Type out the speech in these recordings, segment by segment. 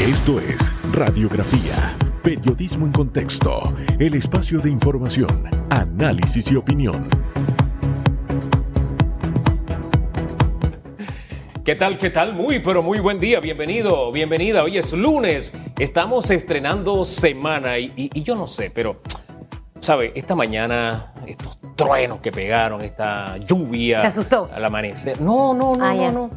Esto es Radiografía, Periodismo en Contexto, el espacio de información, análisis y opinión. ¿Qué tal? ¿Qué tal? Muy, pero muy buen día. Bienvenido, bienvenida. Hoy es lunes. Estamos estrenando semana y, y- y yo no sé, pero, ¿sabe? Esta mañana, estos truenos que pegaron, esta lluvia. ¿Se asustó? Al amanecer. No, no, no, Ah, no, ya. no.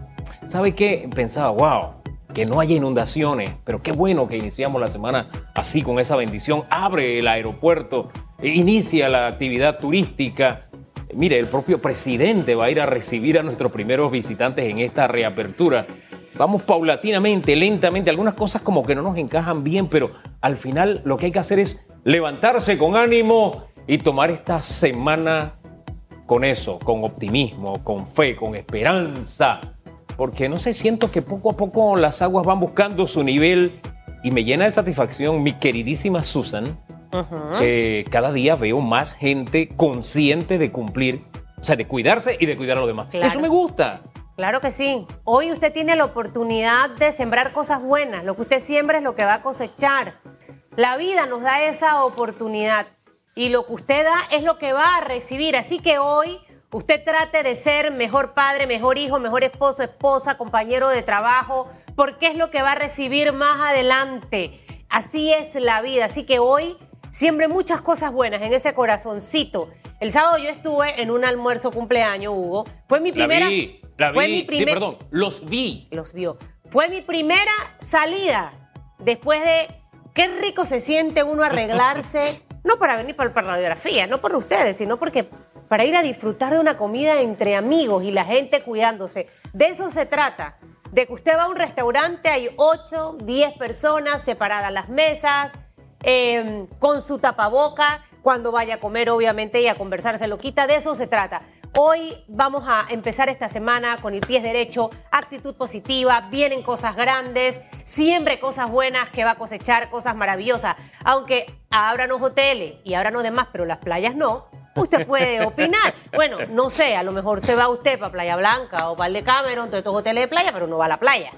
¿Sabe qué? Pensaba, wow, que no haya inundaciones, pero qué bueno que iniciamos la semana así, con esa bendición. Abre el aeropuerto, e inicia la actividad turística. Mire, el propio presidente va a ir a recibir a nuestros primeros visitantes en esta reapertura. Vamos paulatinamente, lentamente, algunas cosas como que no nos encajan bien, pero al final lo que hay que hacer es levantarse con ánimo y tomar esta semana con eso, con optimismo, con fe, con esperanza. Porque no sé, siento que poco a poco las aguas van buscando su nivel y me llena de satisfacción mi queridísima Susan, que cada día veo más gente consciente de cumplir, o sea, de cuidarse y de cuidar a los demás. Claro. Eso me gusta. Claro que sí. Hoy usted tiene la oportunidad de sembrar cosas buenas. Lo que usted siembra es lo que va a cosechar. La vida nos da esa oportunidad y lo que usted da es lo que va a recibir. Así que hoy usted trate de ser mejor padre, mejor hijo, mejor esposo, esposa, compañero de trabajo, porque es lo que va a recibir más adelante. Así es la vida. Así que hoy siembre muchas cosas buenas en ese corazoncito. El sábado yo estuve en un almuerzo cumpleaños, Hugo. Fue mi La primera. vi, la vi. Fue mi Sí, primer- perdón, los vi. los vio. Fue mi primera salida después de qué rico se siente uno arreglarse, no para venir para, para la radiografía, no por ustedes, sino porque para ir a disfrutar de una comida entre amigos y la gente cuidándose. De eso se trata. De que usted va a un restaurante, hay 8, 10 personas separadas las mesas, eh, con su tapaboca, cuando vaya a comer, obviamente, y a conversar, se lo quita. De eso se trata. Hoy vamos a empezar esta semana con el pie derecho, actitud positiva, vienen cosas grandes, siempre cosas buenas que va a cosechar, cosas maravillosas. Aunque abran los hoteles y abran los demás, pero las playas no. Usted puede opinar. Bueno, no sé, a lo mejor se va usted para Playa Blanca o para el de Cameron, todos estos hoteles de playa, pero no va a la playa.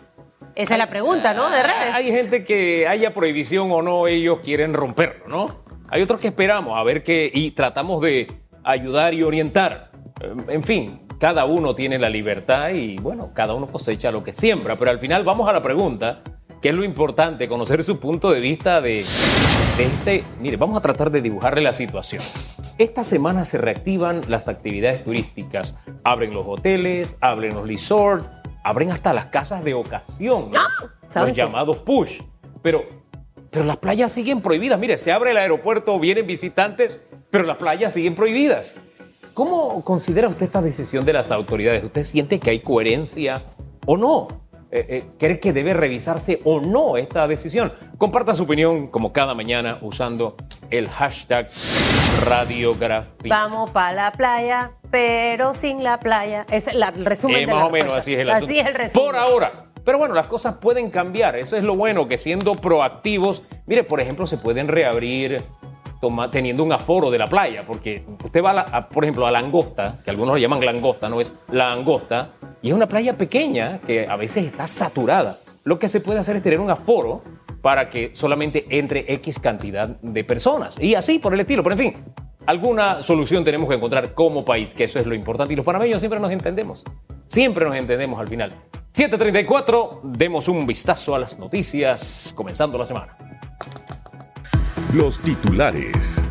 Esa es la pregunta, ¿no? De redes. Hay gente que haya prohibición o no, ellos quieren romperlo, ¿no? Hay otros que esperamos a ver qué y tratamos de ayudar y orientar. Eh, En fin, cada uno tiene la libertad y bueno, cada uno cosecha lo que siembra, pero al final vamos a la pregunta, que es lo importante, conocer su punto de vista de, de este... Mire, vamos a tratar de dibujarle la situación. Esta semana se reactivan las actividades turísticas, abren los hoteles, abren los resorts, abren hasta las casas de ocasión, ¿no? ¡Ah! los llamados push. Pero, pero las playas siguen prohibidas. Mire, se abre el aeropuerto, vienen visitantes, pero las playas siguen prohibidas. ¿Cómo considera usted esta decisión de las autoridades? ¿Usted siente que hay coherencia o no? Eh, eh, ¿Cree que debe revisarse o no esta decisión? Comparta su opinión como cada mañana usando el hashtag radiografía. Vamos para la playa, pero sin la playa. Es la- el resumen Eh, de la más o menos así es el Así asunto. es el resumen. Por ahora. Pero bueno, las cosas pueden cambiar. Eso es lo bueno, que siendo proactivos, mire, por ejemplo, se pueden reabrir toma- teniendo un aforo de la playa, porque usted va, a la- a, por ejemplo, a Langosta, que algunos lo llaman Langosta, no es la Angosta, y es una playa pequeña que a veces está saturada. Lo que se puede hacer es tener un aforo para que solamente entre X cantidad de personas. Y así por el estilo. Pero en fin, alguna solución tenemos que encontrar como país, que eso es lo importante. Y los panameños siempre nos entendemos. Siempre nos entendemos al final. 734, demos un vistazo a las noticias comenzando la semana. Los titulares.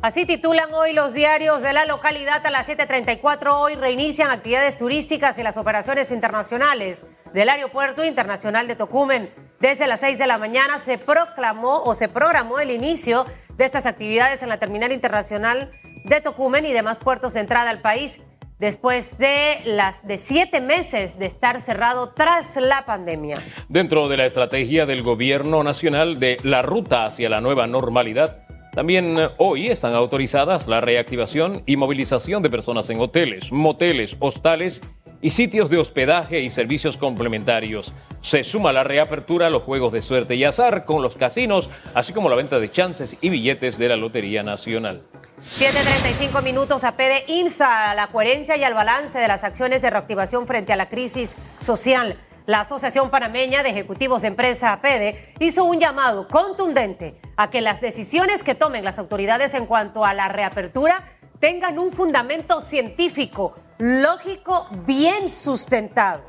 Así titulan hoy los diarios de la localidad a las 7.34. Hoy reinician actividades turísticas y las operaciones internacionales del Aeropuerto Internacional de Tocumen. Desde las 6 de la mañana se proclamó o se programó el inicio de estas actividades en la Terminal Internacional de Tocumen y demás puertos de entrada al país después de las de siete meses de estar cerrado tras la pandemia. Dentro de la estrategia del gobierno nacional de la ruta hacia la nueva normalidad, también hoy están autorizadas la reactivación y movilización de personas en hoteles, moteles, hostales y sitios de hospedaje y servicios complementarios. Se suma la reapertura a los juegos de suerte y azar con los casinos, así como la venta de chances y billetes de la Lotería Nacional. 7.35 minutos. APD insta a la coherencia y al balance de las acciones de reactivación frente a la crisis social. La Asociación Panameña de Ejecutivos de Empresa APD hizo un llamado contundente a que las decisiones que tomen las autoridades en cuanto a la reapertura tengan un fundamento científico, lógico, bien sustentado.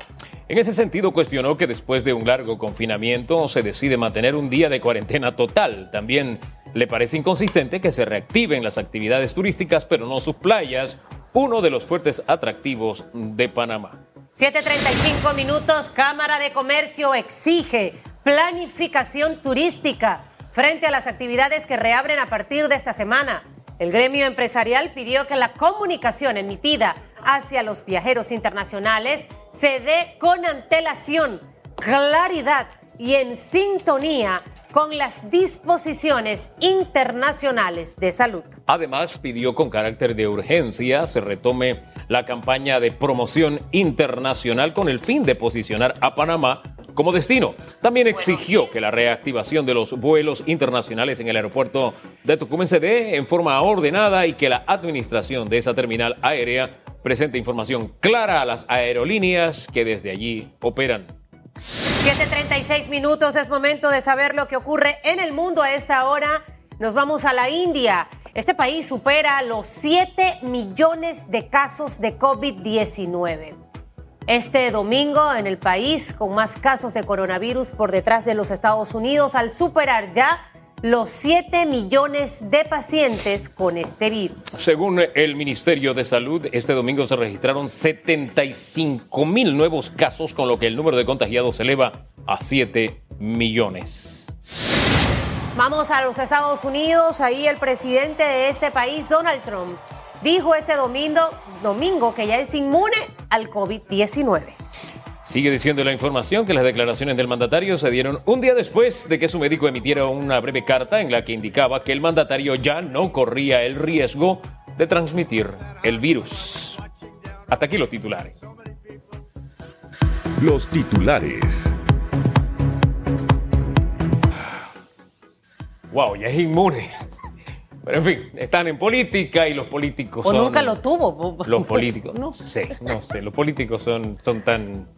En ese sentido, cuestionó que después de un largo confinamiento se decide mantener un día de cuarentena total. También le parece inconsistente que se reactiven las actividades turísticas, pero no sus playas, uno de los fuertes atractivos de Panamá. 7.35 minutos, Cámara de Comercio exige planificación turística frente a las actividades que reabren a partir de esta semana. El gremio empresarial pidió que la comunicación emitida hacia los viajeros internacionales se dé con antelación, claridad y en sintonía con las disposiciones internacionales de salud. Además, pidió con carácter de urgencia se retome la campaña de promoción internacional con el fin de posicionar a Panamá como destino. También exigió que la reactivación de los vuelos internacionales en el aeropuerto de Tucumán se dé en forma ordenada y que la administración de esa terminal aérea presente información clara a las aerolíneas que desde allí operan. 7.36 minutos, es momento de saber lo que ocurre en el mundo a esta hora. Nos vamos a la India. Este país supera los 7 millones de casos de COVID-19. Este domingo en el país con más casos de coronavirus por detrás de los Estados Unidos al superar ya los 7 millones de pacientes con este virus. Según el Ministerio de Salud, este domingo se registraron 75 mil nuevos casos, con lo que el número de contagiados se eleva a 7 millones. Vamos a los Estados Unidos. Ahí el presidente de este país, Donald Trump, dijo este domingo, domingo que ya es inmune al COVID-19. Sigue diciendo la información que las declaraciones del mandatario se dieron un día después de que su médico emitiera una breve carta en la que indicaba que el mandatario ya no corría el riesgo de transmitir el virus. Hasta aquí los titulares. Los titulares. Wow, ya es inmune. Pero en fin, están en política y los políticos o son... nunca lo tuvo. Los políticos, no sé, no sé, los políticos son, son tan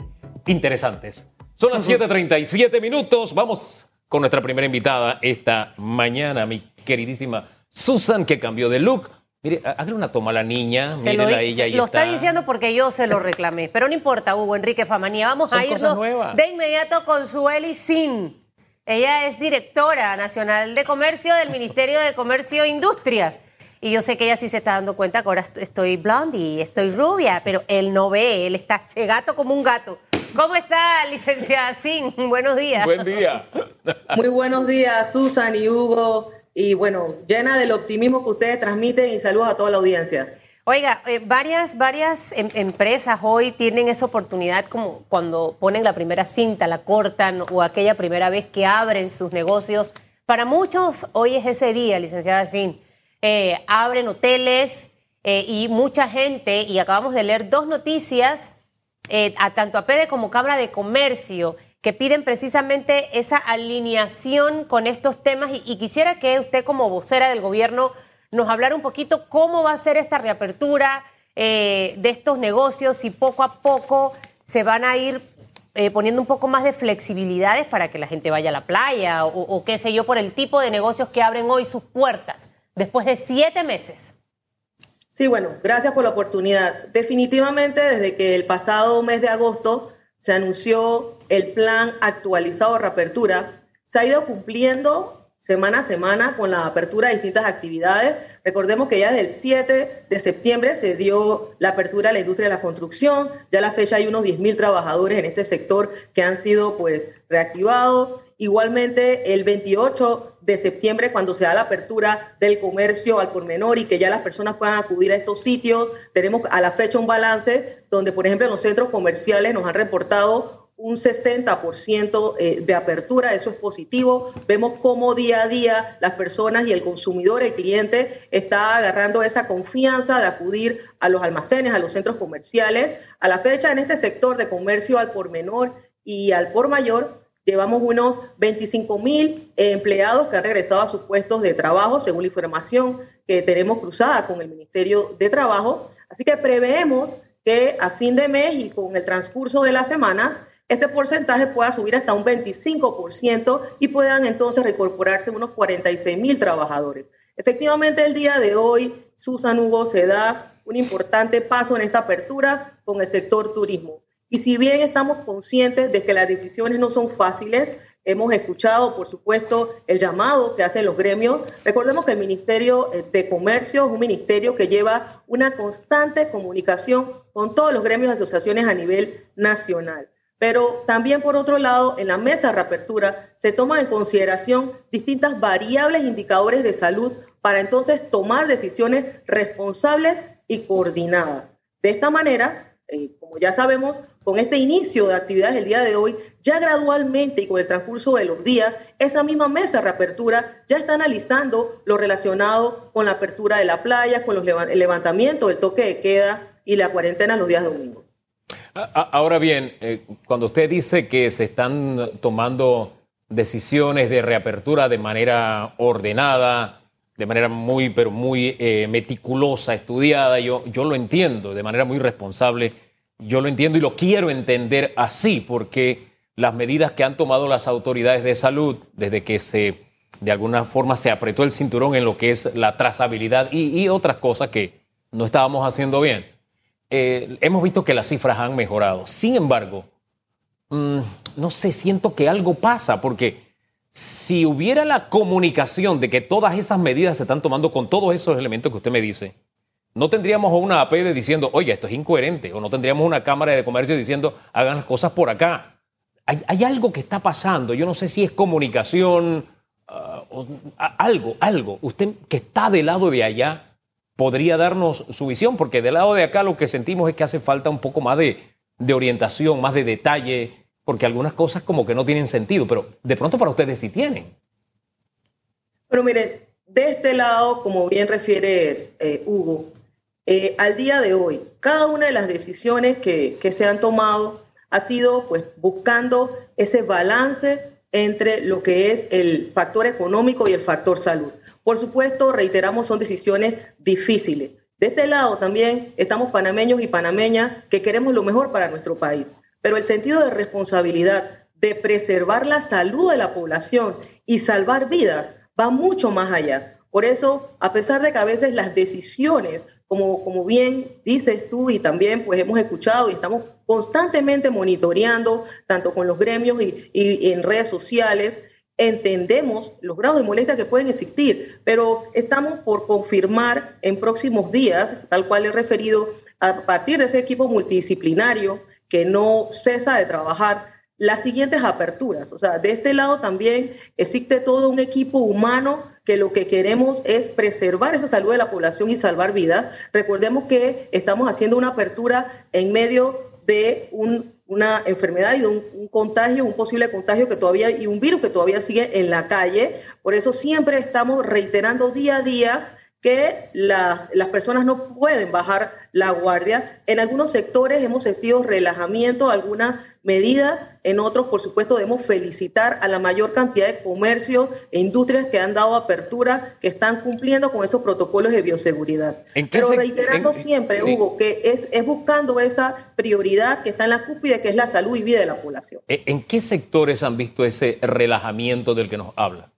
interesantes. Son las 7.37 minutos. Vamos con nuestra primera invitada esta mañana, mi queridísima Susan, que cambió de look. Mire, hágale una toma a la niña, Se lo, mírela a ella y lo está. está diciendo porque yo se lo reclamé. Pero no importa, Hugo Enrique Famanía. Vamos Son a irnos de inmediato con Sueli Sin. Ella es directora nacional de comercio del Ministerio de Comercio e Industrias. Y yo sé que ella sí se está dando cuenta que ahora est- estoy blondie, estoy rubia, pero él no ve, él está cegato como un gato. ¿Cómo está, licenciada Sin? Buenos días. Buen día. Muy buenos días, Susan y Hugo. Y bueno, llena del optimismo que ustedes transmiten y saludos a toda la audiencia. Oiga, eh, varias, varias em- empresas hoy tienen esa oportunidad como cuando ponen la primera cinta, la cortan o aquella primera vez que abren sus negocios. Para muchos hoy es ese día, licenciada Sin. Eh, abren hoteles eh, y mucha gente, y acabamos de leer dos noticias, eh, a tanto a PEDE como Cámara de Comercio, que piden precisamente esa alineación con estos temas y, y quisiera que usted como vocera del gobierno nos hablara un poquito cómo va a ser esta reapertura eh, de estos negocios y poco a poco se van a ir eh, poniendo un poco más de flexibilidades para que la gente vaya a la playa o, o qué sé yo por el tipo de negocios que abren hoy sus puertas después de siete meses. Sí, bueno, gracias por la oportunidad. Definitivamente, desde que el pasado mes de agosto se anunció el plan actualizado de reapertura, se ha ido cumpliendo semana a semana con la apertura de distintas actividades. Recordemos que ya desde el 7 de septiembre se dio la apertura a la industria de la construcción. Ya a la fecha hay unos 10.000 trabajadores en este sector que han sido pues reactivados. Igualmente, el 28 de septiembre, cuando se da la apertura del comercio al por menor y que ya las personas puedan acudir a estos sitios, tenemos a la fecha un balance donde, por ejemplo, en los centros comerciales nos han reportado un 60% eh, de apertura, eso es positivo. Vemos cómo día a día las personas y el consumidor, el cliente, está agarrando esa confianza de acudir a los almacenes, a los centros comerciales. A la fecha, en este sector de comercio al por menor y al por mayor, Llevamos unos 25 mil empleados que han regresado a sus puestos de trabajo, según la información que tenemos cruzada con el Ministerio de Trabajo. Así que preveemos que a fin de mes y con el transcurso de las semanas, este porcentaje pueda subir hasta un 25% y puedan entonces reincorporarse unos 46 mil trabajadores. Efectivamente, el día de hoy, Susan Hugo se da un importante paso en esta apertura con el sector turismo. Y si bien estamos conscientes de que las decisiones no son fáciles, hemos escuchado, por supuesto, el llamado que hacen los gremios. Recordemos que el Ministerio eh, de Comercio es un ministerio que lleva una constante comunicación con todos los gremios y asociaciones a nivel nacional. Pero también, por otro lado, en la mesa de reapertura se toman en consideración distintas variables indicadores de salud para entonces tomar decisiones responsables y coordinadas. De esta manera, eh, como ya sabemos, con este inicio de actividades el día de hoy, ya gradualmente y con el transcurso de los días, esa misma mesa de reapertura ya está analizando lo relacionado con la apertura de la playa, con los el levantamiento del toque de queda y la cuarentena los días de domingo. Ahora bien, eh, cuando usted dice que se están tomando decisiones de reapertura de manera ordenada, de manera muy, pero muy eh, meticulosa, estudiada. Yo, yo lo entiendo de manera muy responsable. Yo lo entiendo y lo quiero entender así, porque las medidas que han tomado las autoridades de salud desde que se, de alguna forma, se apretó el cinturón en lo que es la trazabilidad y, otras cosas que no estábamos haciendo bien, eh, hemos visto que las cifras han mejorado. Sin embargo, mm, no sé, siento que algo pasa, porque si hubiera la comunicación de que todas esas medidas se están tomando con todos esos elementos que usted me dice, no tendríamos una APD diciendo, oye, esto es incoherente, o no tendríamos una Cámara de Comercio diciendo, hagan las cosas por acá. Hay, algo que está pasando, yo no sé si es comunicación, ah, algo, algo. Usted que está del lado de allá podría darnos su visión, porque del lado de acá lo que sentimos es que hace falta un poco más de, de orientación, más de detalle, porque algunas cosas como que no tienen sentido, pero de pronto para ustedes sí tienen. Pero mire, de este lado, como bien refieres, eh, Hugo, eh, al día de hoy, cada una de las decisiones que, que, se han tomado ha sido pues buscando ese balance entre lo que es el factor económico y el factor salud. Por supuesto, reiteramos, son decisiones difíciles. De este lado también estamos panameños y panameñas que queremos lo mejor para nuestro país. Pero el sentido de responsabilidad de preservar la salud de la población y salvar vidas va mucho más allá. Por eso, a pesar de que a veces las decisiones, como, como bien dices tú y también pues hemos escuchado y estamos constantemente monitoreando, tanto con los gremios y, y en redes sociales, entendemos los grados de molestia que pueden existir, pero estamos por confirmar en próximos días, tal cual he referido, a partir de ese equipo multidisciplinario que no cesa de trabajar las siguientes aperturas. O sea, de este lado también existe todo un equipo humano que lo que queremos es preservar esa salud de la población y salvar vidas. Recordemos que estamos haciendo una apertura en medio de una enfermedad y de un, un, contagio, un posible contagio que todavía y un virus que todavía sigue en la calle. Por eso siempre estamos reiterando día a día que las, las, personas no pueden bajar la guardia. En algunos sectores hemos sentido relajamiento, algunas medidas, en otros, por supuesto, debemos felicitar a la mayor cantidad de comercios e industrias que han dado apertura, que están cumpliendo con esos protocolos de bioseguridad. Pero reiterando siempre, Hugo, que es, es buscando esa prioridad que está en la cúspide, que es la salud y vida de la población. ¿En qué sectores han visto ese relajamiento del que nos habla?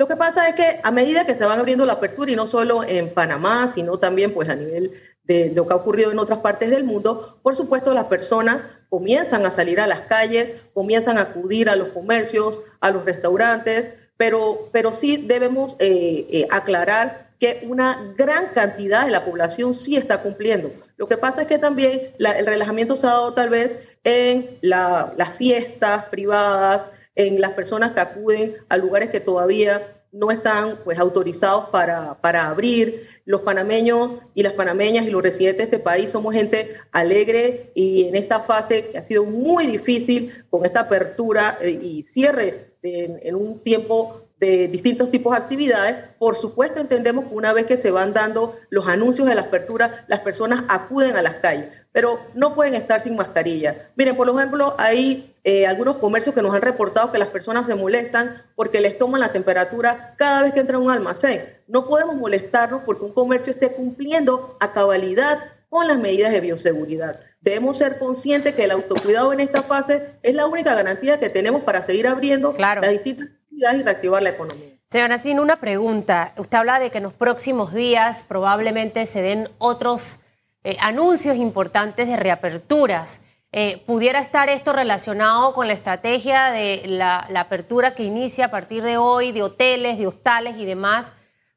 Lo que pasa es que a medida que se van abriendo la apertura, y no solo en Panamá, sino también pues a nivel de lo que ha ocurrido en otras partes del mundo, por supuesto las personas comienzan a salir a las calles, comienzan a acudir a los comercios, a los restaurantes, pero, pero sí debemos eh, eh, aclarar que una gran cantidad de la población sí está cumpliendo. Lo que pasa es que también el relajamiento se ha dado tal vez en las fiestas privadas, en las personas que acuden a lugares que todavía no están pues autorizados para, para, abrir. Los panameños y las panameñas y los residentes de este país somos gente alegre y en esta fase que ha sido muy difícil con esta apertura eh, y cierre en un tiempo de distintos tipos de actividades. Por supuesto, entendemos que una vez que se van dando los anuncios de la apertura, las personas acuden a las calles. pero no pueden estar sin mascarilla. Miren, por ejemplo, hay eh, algunos comercios que nos han reportado que las personas se molestan porque les toman la temperatura cada vez que entran a un almacén. No podemos molestarnos porque un comercio esté cumpliendo a cabalidad con las medidas de bioseguridad. Debemos ser conscientes que el autocuidado en esta fase es la única garantía que tenemos para seguir abriendo las distintas actividades y reactivar la economía. Señora Sin, una pregunta. Usted habla de que en los próximos días probablemente se den otros eh, anuncios importantes de reaperturas. Eh, ¿Pudiera estar esto relacionado con la estrategia de la, apertura que inicia a partir de hoy de hoteles, de hostales y demás,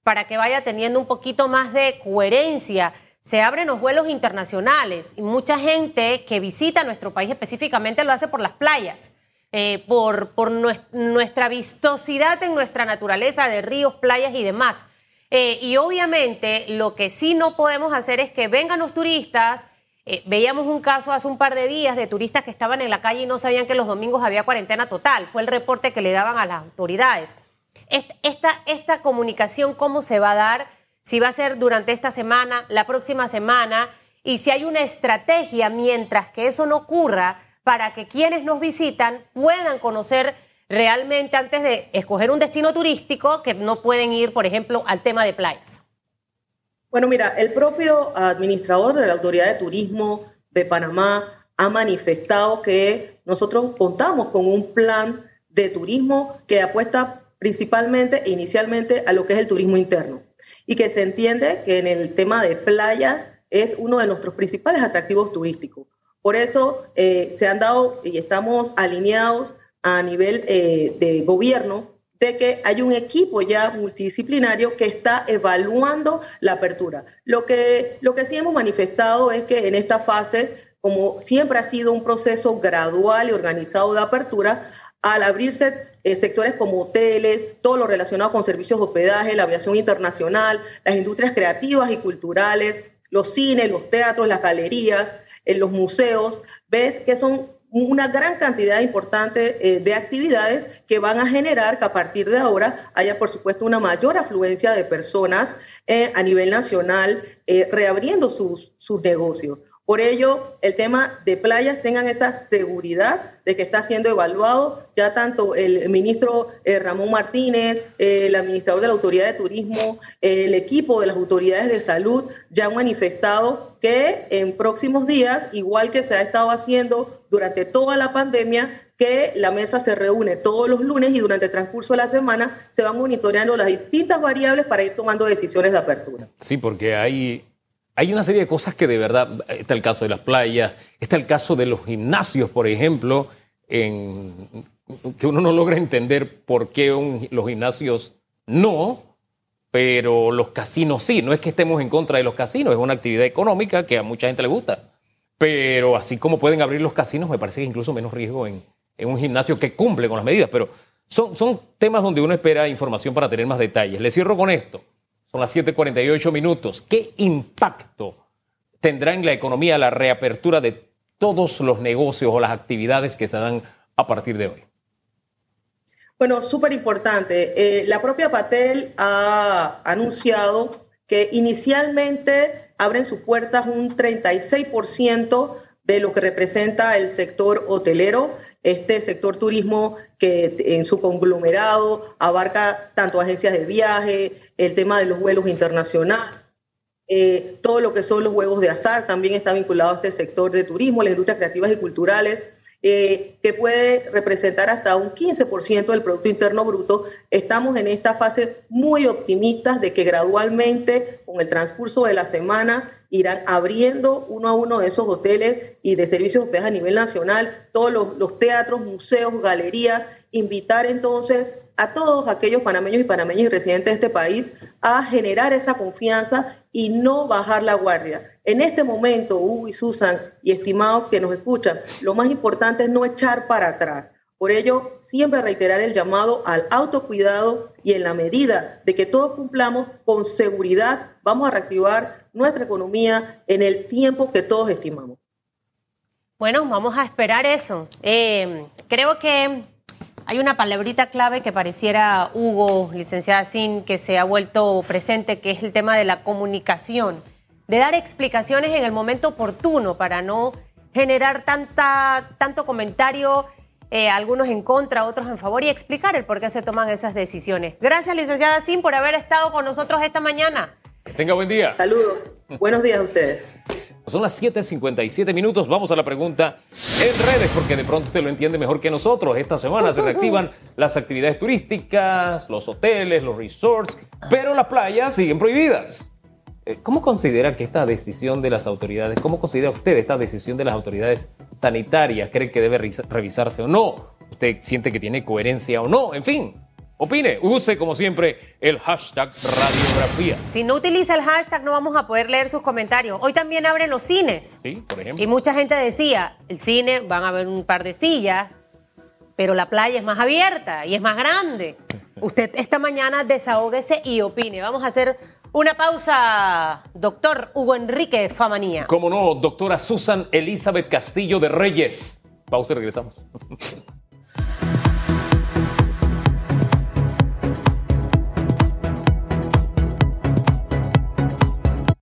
para que vaya teniendo un poquito más de coherencia? Se abren los vuelos internacionales y mucha gente que visita nuestro país específicamente lo hace por las playas. Eh, por, nuestra vistosidad en nuestra naturaleza de ríos, playas y demás. Eh, y obviamente lo que sí no podemos hacer es que vengan los turistas. Eh, veíamos un caso hace un par de días de turistas que estaban en la calle y no sabían que los domingos había cuarentena total. Fue el reporte que le daban a las autoridades. Esta, esta comunicación, ¿cómo se va a dar? Si va a ser durante esta semana, la próxima semana, y si hay una estrategia mientras que eso no ocurra para que quienes nos visitan puedan conocer realmente antes de escoger un destino turístico que no pueden ir, por ejemplo, al tema de playas? Bueno, mira, el propio administrador de la Autoridad de Turismo de Panamá ha manifestado que nosotros contamos con un plan de turismo que apuesta principalmente e inicialmente a lo que es el turismo interno y que se entiende que en el tema de playas es uno de nuestros principales atractivos turísticos. Por eso eh, se han dado y estamos alineados a nivel eh, de gobierno de que hay un equipo ya multidisciplinario que está evaluando la apertura. Lo que, lo que sí hemos manifestado es que en esta fase, como siempre ha sido un proceso gradual y organizado de apertura, al abrirse eh, sectores como hoteles, todo lo relacionado con servicios de hospedaje, la aviación internacional, las industrias creativas y culturales, los cines, los teatros, las galerías, en los museos, ves que son una gran cantidad importante eh, de actividades que van a generar que a partir de ahora haya, por supuesto, una mayor afluencia de personas eh, a nivel nacional eh, reabriendo sus, sus negocios. Por ello, el tema de playas tengan esa seguridad de que está siendo evaluado. Ya tanto el ministro eh, Ramón Martínez, el administrador de la Autoridad de Turismo, el equipo de las autoridades de salud ya han manifestado que en próximos días, igual que se ha estado haciendo durante toda la pandemia, que la mesa se reúne todos los lunes y durante el transcurso de la semana se van monitoreando las distintas variables para ir tomando decisiones de apertura. Sí, porque hay hay una serie de cosas que de verdad, está el caso de las playas, está el caso de los gimnasios, por ejemplo, que uno no logra entender por qué los gimnasios no, pero los casinos sí. No es que estemos en contra de los casinos, es una actividad económica que a mucha gente le gusta. Pero así como pueden abrir los casinos, me parece que incluso menos riesgo en, en un gimnasio que cumple con las medidas. Pero son, son temas donde uno espera información para tener más detalles. Le cierro con esto. Son las 7:48 minutos. ¿Qué impacto tendrá en la economía la reapertura de todos los negocios o las actividades que se dan a partir de hoy? Bueno, súper importante. Eh, la propia Patel ha anunciado que inicialmente abren sus puertas un 36% de lo que representa el sector hotelero este sector turismo que en su conglomerado abarca tanto agencias de viaje, el tema de los vuelos internacionales, eh, todo lo que son los juegos de azar también está vinculado a este sector de turismo, las industrias creativas y culturales, eh, que puede representar hasta un 15% del Producto Interno Bruto. Estamos en esta fase muy optimistas de que gradualmente, con el transcurso de las semanas, irán abriendo uno a uno de esos hoteles y de servicios a nivel nacional, todos los, los teatros, museos, galerías, invitar entonces a todos aquellos panameños y panameñas y residentes de este país a generar esa confianza y no bajar la guardia. En este momento, Hugo y Susan y estimados que nos escuchan, lo más importante es no echar para atrás. Por ello, siempre reiterar el llamado al autocuidado y en la medida de que todos cumplamos con seguridad, vamos a reactivar nuestra economía en el tiempo que todos estimamos. Bueno, vamos a esperar eso. Eh, creo que hay una palabrita clave que pareciera, Hugo, licenciada Sin, que se ha vuelto presente, que es el tema de la comunicación. de dar explicaciones en el momento oportuno para no generar tanta, tanto comentario, eh, algunos en contra, otros en favor, y explicar el por qué se toman esas decisiones. Gracias, licenciada Sim, por haber estado con nosotros esta mañana. Tenga buen día. Saludos. Buenos días a ustedes. Son las 7.57 minutos. Vamos a la pregunta en redes, porque de pronto usted lo entiende mejor que nosotros. Esta semana se reactivan las actividades turísticas, los hoteles, los resorts, pero las playas siguen prohibidas. Eh, ¿Cómo considera que esta decisión de las autoridades, cómo considera usted esta decisión de las autoridades sanitarias? ¿Cree que debe revisarse o no? ¿Usted siente que tiene coherencia o no? En fin, Opine, use como siempre el hashtag radiografía. Si no utiliza el hashtag no vamos a poder leer sus comentarios. Hoy también abren los cines. Sí, por ejemplo. Y mucha gente decía, el cine van a haber un par de sillas, pero la playa es más abierta y es más grande. Usted esta mañana desahógese y opine. Vamos a hacer una pausa, doctor Hugo Enrique Famanía. Cómo no, doctora Susan Elizabeth Castillo de Reyes. Pausa y regresamos.